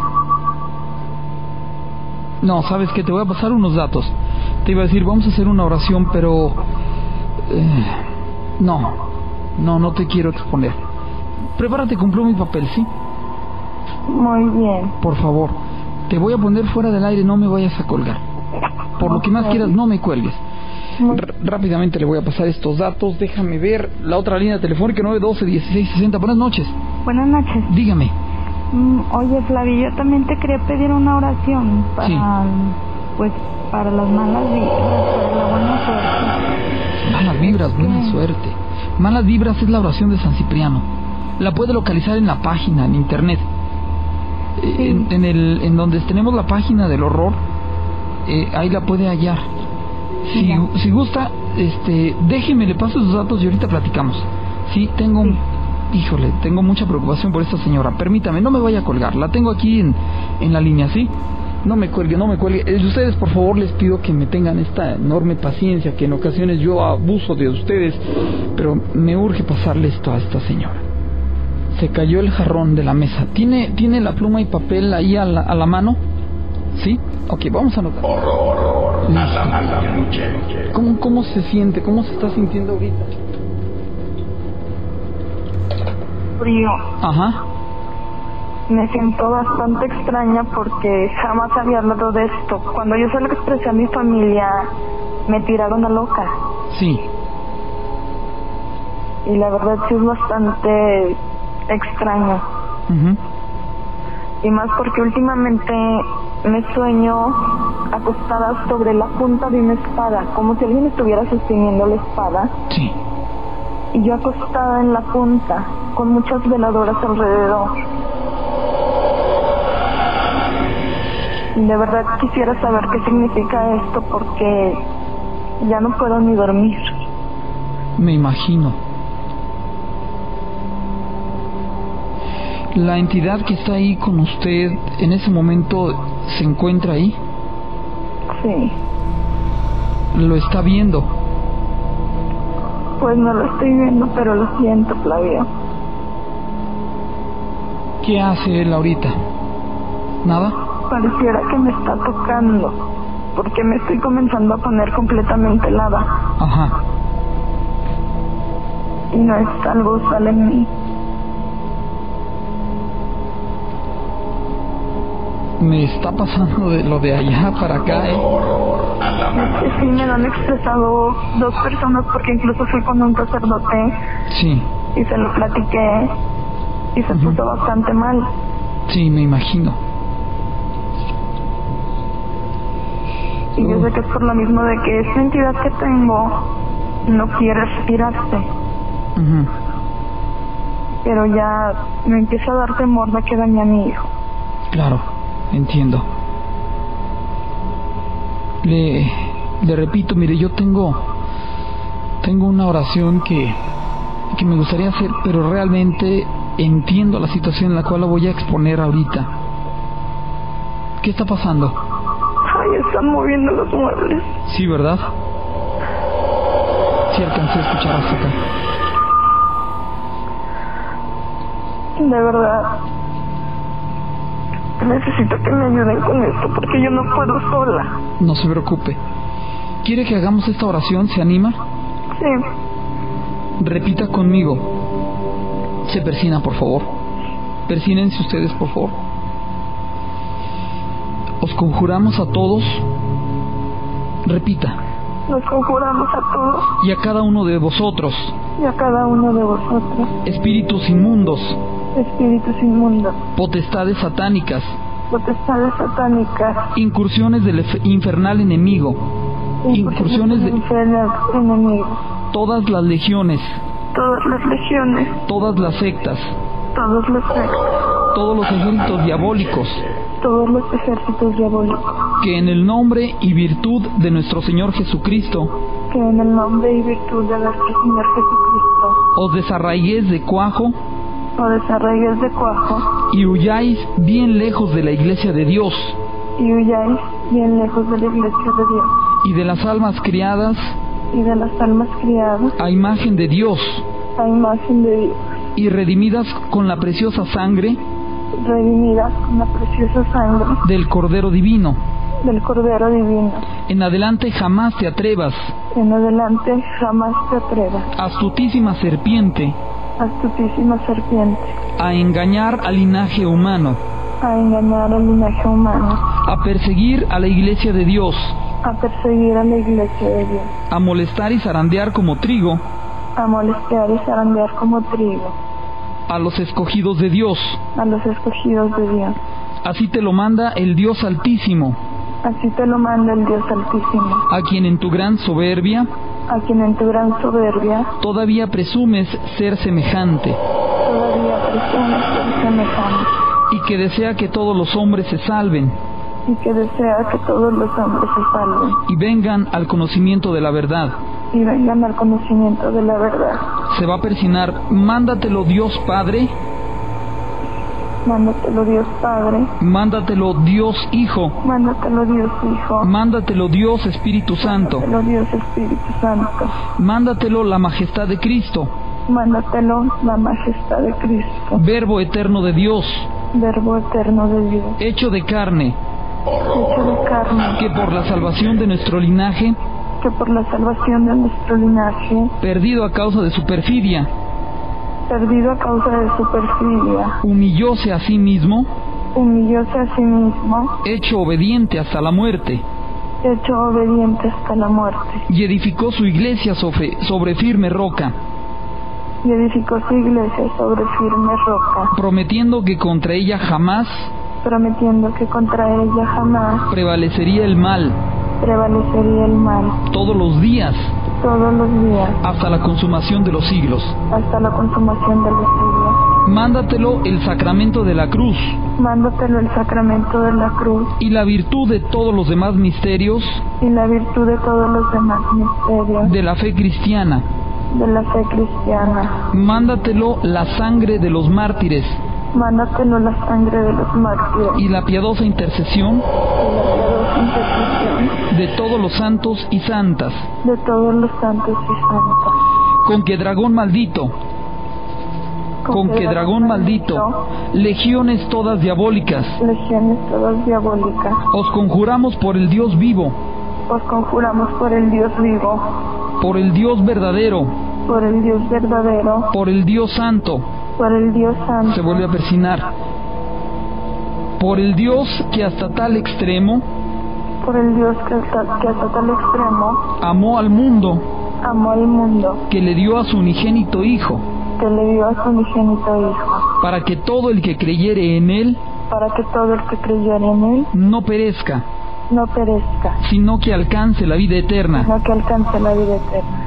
No, sabes que te voy a pasar unos datos. Te iba a decir, vamos a hacer una oración, pero... eh, no, no, no te quiero exponer. Prepárate, cumplo mi papel, ¿sí? Muy bien. Por favor, te voy a poner fuera del aire, no me vayas a colgar. Por lo que más quieras, no me cuelgues. R- rápidamente le voy a pasar estos datos. Déjame ver la otra línea telefónica 912-1660. Buenas noches. Buenas noches. Dígame. Mm, oye, Flavio, yo también te quería pedir una oración para, pues, para las malas vibras, para la buena suerte. Malas vibras, buena Sí. suerte. Malas vibras es la oración de San Cipriano. La puede localizar en la página, en internet. En, en el, en donde tenemos la página del horror, eh, ahí la puede hallar. Si, si gusta, este, déjeme, le paso sus datos y ahorita platicamos. Sí, tengo, híjole, tengo mucha preocupación por esta señora. Permítame, no me vaya a colgar. La tengo aquí en, en la línea, ¿sí? No me cuelgue, no me cuelgue. Eh, Ustedes, por favor, les pido que me tengan esta enorme paciencia, que en ocasiones yo abuso de ustedes, pero me urge pasarle esto a esta señora. Se cayó el jarrón de la mesa. ¿Tiene, ¿tiene la pluma y papel ahí a la, a la mano? ¿Sí? Ok, vamos a anotar. Listo. ¿Cómo, ¿Cómo se siente? ¿Cómo se está sintiendo ahorita? Frío. Ajá. Me siento bastante extraña porque jamás había hablado de esto. Cuando yo se lo expresé a mi familia, me tiraron a loca. Sí. Y la verdad sí es bastante extraño. Ujú. Y más porque últimamente me sueño acostada sobre la punta de una espada, como si alguien estuviera sosteniendo la espada. Sí. Y yo acostada en la punta, con muchas veladoras alrededor. Y de verdad quisiera saber qué significa esto porque ya no puedo ni dormir. Me imagino. La entidad que está ahí con usted en ese momento se encuentra ahí. Sí, Lo está viendo. pues no lo estoy viendo, pero lo siento, Flavio. ¿Qué hace él ahorita? ¿Nada? Pareciera que me está tocando, porque me estoy comenzando a poner completamente helada Ajá. y no es algo usual en mí. Me está pasando de lo de allá para acá, ¿eh? Sí me lo han expresado dos personas, porque incluso fui con un sacerdote Sí. y se lo platiqué y se Ujú. puso bastante mal. Sí, me imagino. Y yo sé que es por lo mismo de que esa entidad que tengo no quiere retirarse. Ujú. Pero ya me empieza a dar temor de que dañe a mi hijo. Claro, entiendo. Le, le repito, mire, yo tengo tengo una oración que que me gustaría hacer, pero realmente entiendo la situación en la cual la voy a exponer ahorita. ¿Qué está pasando? Ay, están moviendo los muebles. Sí, ¿verdad? Sí alcancé a escuchar hasta acá. De verdad. Necesito que me ayuden con esto porque yo no puedo sola. No se preocupe. ¿Quiere que hagamos esta oración? ¿Se anima? Sí, Repita conmigo. Se persina, por favor. Persínense ustedes, por favor. Os conjuramos a todos. Repita. nos conjuramos a todos Y a cada uno de vosotros, y a cada uno de vosotros, espíritus inmundos, espíritus inmundos, potestades satánicas, potestades satánicas, incursiones del infernal enemigo, incursiones de infernal enemigo, todas las legiones, todas las legiones, todas las sectas, todos los sectos, todos los ejércitos diabólicos, todos los ejércitos diabólicos, que en el nombre y virtud de nuestro Señor Jesucristo que en el nombre y virtud de nuestro Señor Jesucristo, os desarraiguéis de cuajo o desarraigues de cuajo, y huyáis bien lejos de la iglesia de Dios. Y huyáis bien lejos de la iglesia de Dios, y de las almas criadas y de las almas criadas a imagen de Dios. a imagen de Dios, y redimidas con la preciosa sangre redimidas con la preciosa sangre del Cordero Divino. del Cordero Divino. En adelante jamás te atrevas, En adelante jamás te atrevas, astutísima serpiente, astutísima serpiente, a engañar al linaje humano, a engañar al linaje humano, a perseguir a la iglesia de Dios, a perseguir a la iglesia de Dios, a molestar y zarandear como trigo. A molestar y zarandear como trigo. A los escogidos de Dios. a los escogidos de Dios. Así te lo manda el Dios Altísimo, Así te lo manda el Dios Altísimo, a quien en tu gran soberbia a quien en tu gran soberbia todavía presumes ser semejante, todavía presumes ser semejante, y que desea que todos los hombres se salven. Y que desea que todos los hombres se salven. Y vengan al conocimiento de la verdad. y vengan al conocimiento de la verdad. Se va a persinar, mándatelo Dios Padre, Mándatelo Dios Padre, mándatelo Dios Hijo, mándatelo Dios Hijo, mándatelo Dios Espíritu Santo, mándatelo Dios Espíritu Santo, mándatelo la majestad de Cristo, mándatelo la majestad de Cristo, Verbo eterno de Dios, Verbo eterno de Dios, hecho de carne, hecho de carne, que por la salvación de nuestro linaje, que por la salvación de nuestro linaje, perdido a causa de su perfidia, perdido a causa de su perfidia, humillóse a sí mismo, humillóse a sí mismo, hecho obediente hasta la muerte, hecho obediente hasta la muerte, y edificó su iglesia sobre, sobre firme roca, y edificó su iglesia sobre firme roca, prometiendo que contra ella jamás prometiendo que contra ella jamás prevalecería el mal prevalecería el mal. todos los días todos los días hasta la consumación de los siglos. hasta la consumación de los siglos. Mándatelo el sacramento de la cruz Mándatelo el sacramento de la cruz y la virtud de todos los demás misterios y la virtud de todos los demás misterios de la fe cristiana. de la fe cristiana. Mándatelo la sangre de los mártires Mándatelo la sangre de los mártires. Y la piadosa intercesión y la piadosa intercesión. de todos los santos y santas, de todos los santos y santas. con que dragón maldito, con que dragón maldito, legiones todas diabólicas, legiones todas diabólicas, os conjuramos por el Dios vivo, os conjuramos por el Dios vivo, por el Dios verdadero, por el Dios verdadero, por el Dios santo, por el Dios santo, se vuelve a persinar, por el Dios que hasta tal extremo por el Dios que hasta, que hasta tal extremo amó al mundo amó al mundo, que le dio a su unigénito Hijo, que le dio a su unigénito Hijo, para que todo el que creyere en Él para que todo el que creyera en Él no perezca, no perezca, sino que alcance la vida eterna. sino que alcance la vida eterna.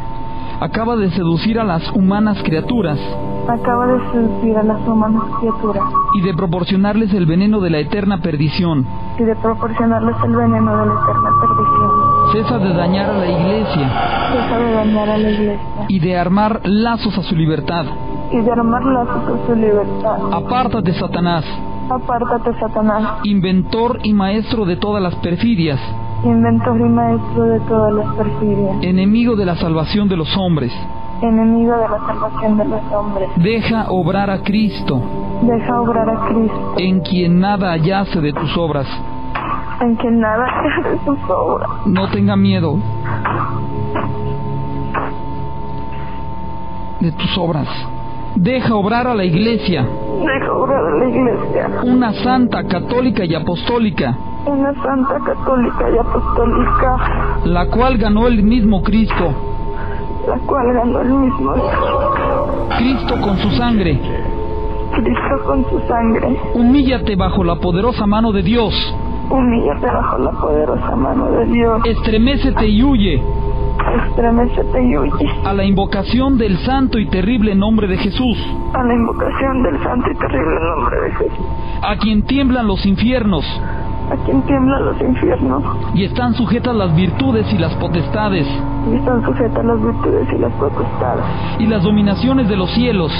Acaba de seducir a las humanas criaturas Acaba de seducir a las humanas criaturas y de proporcionarles el veneno de la eterna perdición. y de proporcionarles el veneno de la eterna perdición. Cesa de dañar a la iglesia Deja de dañar a la iglesia y de armar lazos a su libertad. y de armar lazos a su libertad. Apártate, Satanás, Apártate, Satanás, inventor y maestro de todas las perfidias, inventor y maestro de todas las perfidias, enemigo de la salvación de los hombres. Enemigo de la salvación de los hombres. Deja obrar a Cristo, Deja obrar a Cristo, en quien nada yace de tus obras. en quien nada sea de sus obras. No tenga miedo de tus obras. Deja obrar a la iglesia, Deja obrar a la iglesia, una santa, católica y apostólica, una santa católica y apostólica, la cual ganó el mismo Cristo, la cual ganó el mismo. Cristo con su sangre. Cristo con su sangre. Humíllate bajo la poderosa mano de Dios, Humíllate bajo la poderosa mano de Dios. estremécete y huye. Estremecete y huye. A la invocación del santo y terrible nombre de Jesús, a la invocación del santo y terrible nombre de Jesús, a quien tiemblan los infiernos a quien tiemblan los infiernos. Y están sujetas las virtudes y las potestades. Y están sujetas las virtudes y las potestades. Y las dominaciones de los cielos,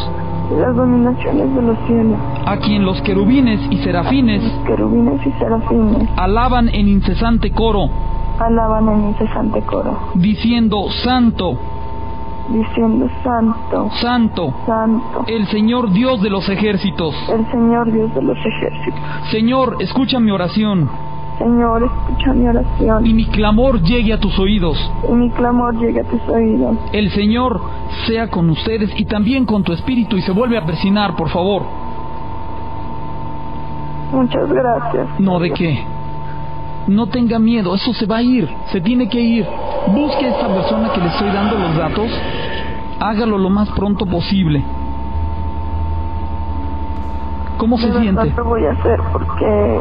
y las dominaciones de los cielos, a quien los querubines y serafines querubines y serafines alaban en incesante coro, alaban en incesante coro, diciendo, Santo, diciendo Santo, Santo, Santo, el Señor Dios de los ejércitos. el Señor Dios de los ejércitos. Señor, escucha mi oración Señor, escucha mi y oración mi clamor llegue a tus oídos. y mi clamor llegue a tus oídos. El Señor sea con ustedes y también con tu espíritu y se vuelve a persinar, por favor. Muchas gracias. No de qué. No tenga miedo, eso se va a ir, se tiene que ir. Busque a esta persona que le estoy dando los datos, hágalo lo más pronto posible. ¿Cómo se De siente? lo voy a hacer porque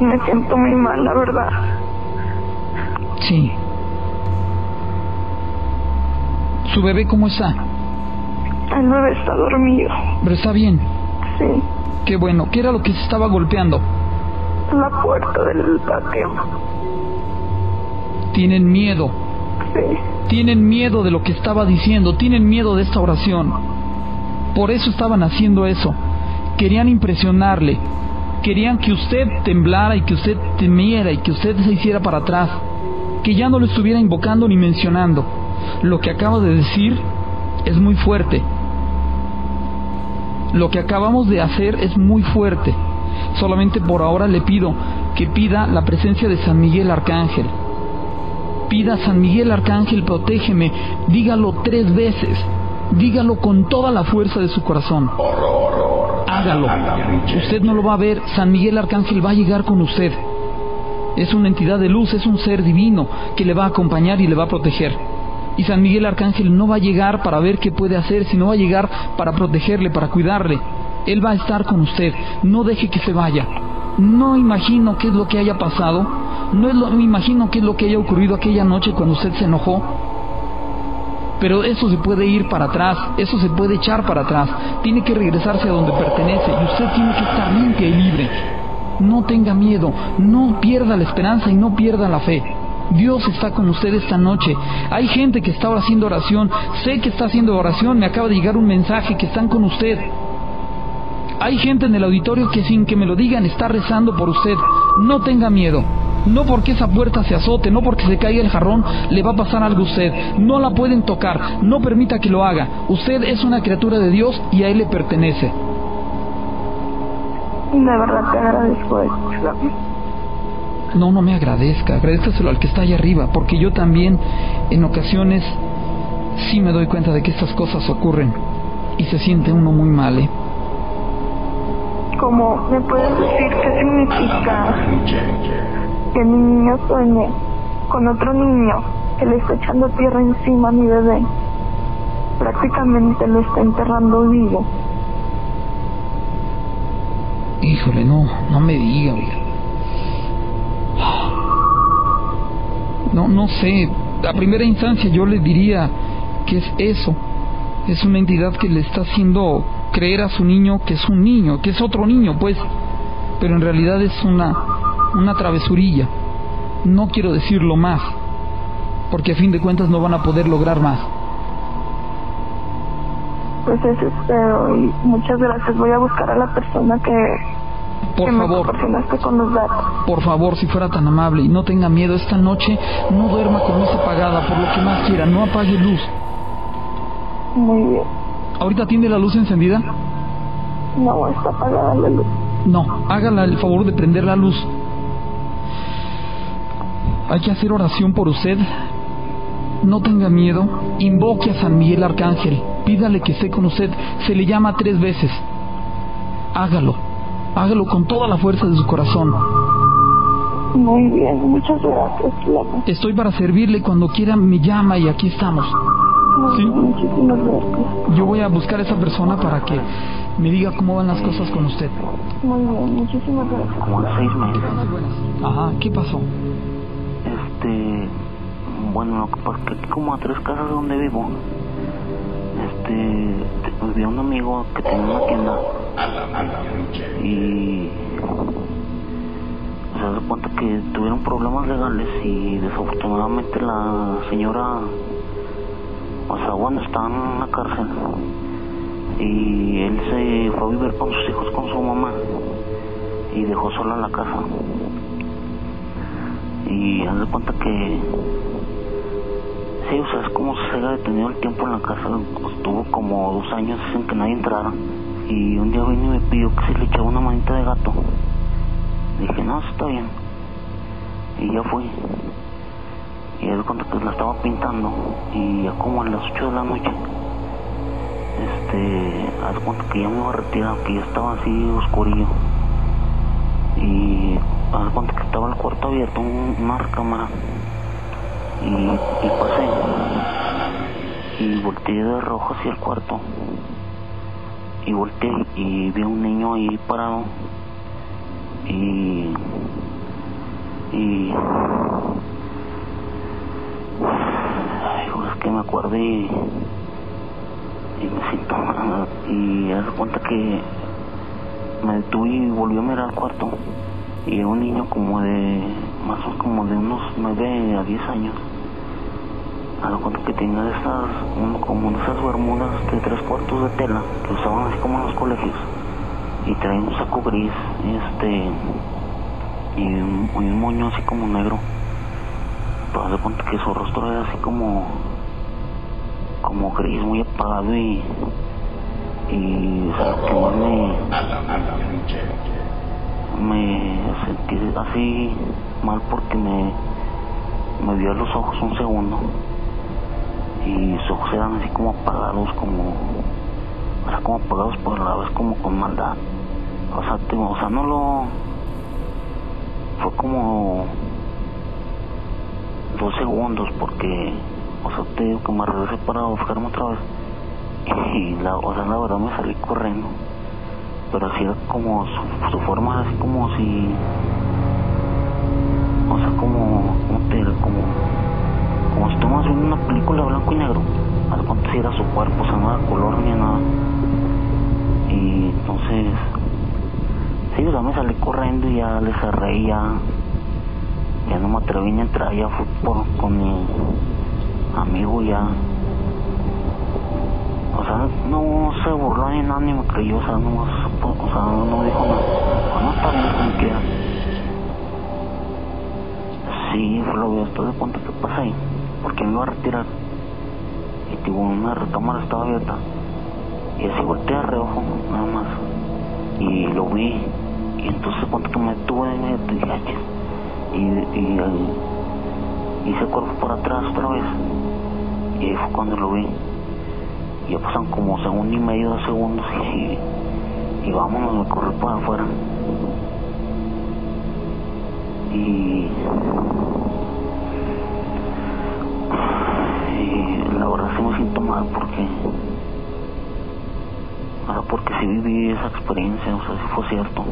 me siento muy mal, la verdad. Sí. ¿Su bebé cómo está? El bebé está dormido. Pero está bien. Sí. Qué bueno. ¿Qué era lo que se estaba golpeando? La puerta del patio. Tienen miedo. Sí. Tienen miedo de lo que estaba diciendo. Tienen miedo de esta oración. Por eso estaban haciendo eso. Querían impresionarle. Querían que usted temblara y que usted temiera y que usted se hiciera para atrás. Que ya no lo estuviera invocando ni mencionando. Lo que acaba de decir es muy fuerte. Lo que acabamos de hacer es muy fuerte. Solamente por ahora le pido que pida la presencia de San Miguel Arcángel. Pida San Miguel Arcángel, protégeme. Dígalo tres veces. Dígalo con toda la fuerza de su corazón. Hágalo. Usted no lo va a ver. San Miguel Arcángel va a llegar con usted. Es una entidad de luz, es un ser divino que le va a acompañar y le va a proteger. Y San Miguel Arcángel no va a llegar para ver qué puede hacer, sino va a llegar para protegerle, para cuidarle. Él va a estar con usted. No deje que se vaya. No imagino qué es lo que haya pasado. No me imagino qué es lo que haya ocurrido aquella noche cuando usted se enojó. Pero eso se puede ir para atrás, eso se puede echar para atrás. Tiene que regresarse a donde pertenece y usted tiene que estar limpia y libre. No tenga miedo, no pierda la esperanza y no pierda la fe. Dios está con usted esta noche. Hay gente que está haciendo oración. Sé que está haciendo oración. Me acaba de llegar un mensaje que están con usted. Hay gente en el auditorio que sin que me lo digan está rezando por usted. No tenga miedo. No porque esa puerta se azote, no porque se caiga el jarrón, le va a pasar algo a usted. No la pueden tocar. No permita que lo haga. Usted es una criatura de Dios y a Él le pertenece. De verdad te agradezco. No, no me agradezca, agradezcaselo al que está allá arriba, porque yo también en ocasiones sí me doy cuenta de que estas cosas ocurren y se siente uno muy mal, ¿eh? ¿Cómo me puedes decir qué significa que mi niño sueñe con otro niño que le está echando tierra encima a mi bebé? Prácticamente lo está enterrando vivo. Híjole, no, no me diga, oiga. No, no sé. A primera instancia yo le diría que es eso. Es una entidad que le está haciendo creer a su niño que es un niño, que es otro niño, pues. Pero en realidad es una, una travesurilla. No quiero decirlo más, porque a fin de cuentas no van a poder lograr más. Pues eso espero y muchas gracias. Voy a buscar a la persona que, Por favor, por favor, si fuera tan amable y no tenga miedo esta noche, no duerma con luz apagada, por lo que más quiera, no apague luz. Muy bien. ¿Ahorita tiene la luz encendida? No, está apagada la luz. No, hágala el favor de prender la luz. Hay que hacer oración por usted. No tenga miedo. Invoque a San Miguel Arcángel. Pídale que esté con usted. Se le llama tres veces. Hágalo. Hágalo con toda la fuerza de su corazón. Muy bien, muchas gracias. Estoy para servirle cuando quiera. Me llama y aquí estamos. Sí. bien, muchísimas gracias. Yo voy a buscar a esa persona para que me diga cómo van las cosas con usted. Muy bien, muchísimas gracias. como seis meses. Ajá, ¿qué pasó? Este, bueno, lo que pasa es que aquí como a tres casas de donde vivo, este, te- vivía un amigo que tenía una tienda y se hace cuenta que tuvieron problemas legales y desafortunadamente la señora, sea, bueno, estaba en la cárcel. Y él se fue a vivir con sus hijos con su mamá y dejó sola la casa. Y haz de cuenta que sí, o sea, es como se haya detenido el tiempo en la casa, pues, estuvo como dos años sin que nadie entrara. Y un día vino y me pidió que se le echaba una manita de gato. Dije, no, está bien y ya fui y de cuenta que la estaba pintando y ya como a las 8 de la noche este, haz cuenta que ya me iba a retirar, que ya estaba así oscurillo. Y haz cuenta que estaba el cuarto abierto, un- una recámara. Y, y pasé. Y volteé de rojo hacia el cuarto. Y volteé y vi a un niño ahí parado. Y y ay, hijo, es que me acordé y, me siento y haz cuenta que me detuve y volví a mirar al cuarto. Y era un niño como de más o menos como de unos 9 a 10 años. A lo cuenta que tenía esas un- como esas bermudas de tres cuartos de tela que usaban así como en los colegios. Y traía un saco gris este y un moño así como negro de cuenta que su rostro era así como como gris muy apagado y y o sea, que más me me sentí así mal porque me me vio a los ojos un segundo y sus ojos eran así como apagados como era como apagados a la vez como con maldad. O sea te- o sea no lo fue como dos segundos porque o sea te digo que me regresé para buscarme otra vez. Y la o sea la verdad me salí corriendo. Pero así era como su, su forma así como si o sea como como te como como si viendo una película blanco y negro. Al cuanto si era su cuerpo o sea no era color ni nada. Y entonces sí o sea me salí corriendo y ya le cerré ya ya no me atreví ni a entrar fui por, con mi amigo ya o sea, no se burló ni nada, ni me creyó, o sea, no, o sea, no dijo nada. No está bien como quiera. Sí, lo que estoy de cuenta que pasa ahí, porque me iba a retirar. Y tipo, una recámara estaba abierta. Y así volteé a reojo, nada más. Y lo vi. Y entonces cuando que me en medio, dije. Y, y, y hice cuerpo por atrás otra vez. Y ahí fue cuando lo vi ya pasan como segundo y medio de segundos y, y vámonos, me corrí para afuera. Y, la verdad sí me siento mal porque, sea, porque sí viví esa experiencia, o sea, sí fue cierto.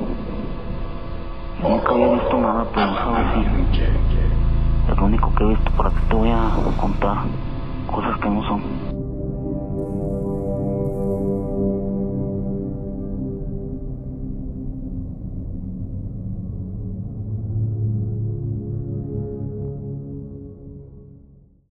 Nunca había visto nada, pero sabes si es lo único que he visto. ¿Para que te voy a contar cosas que no son?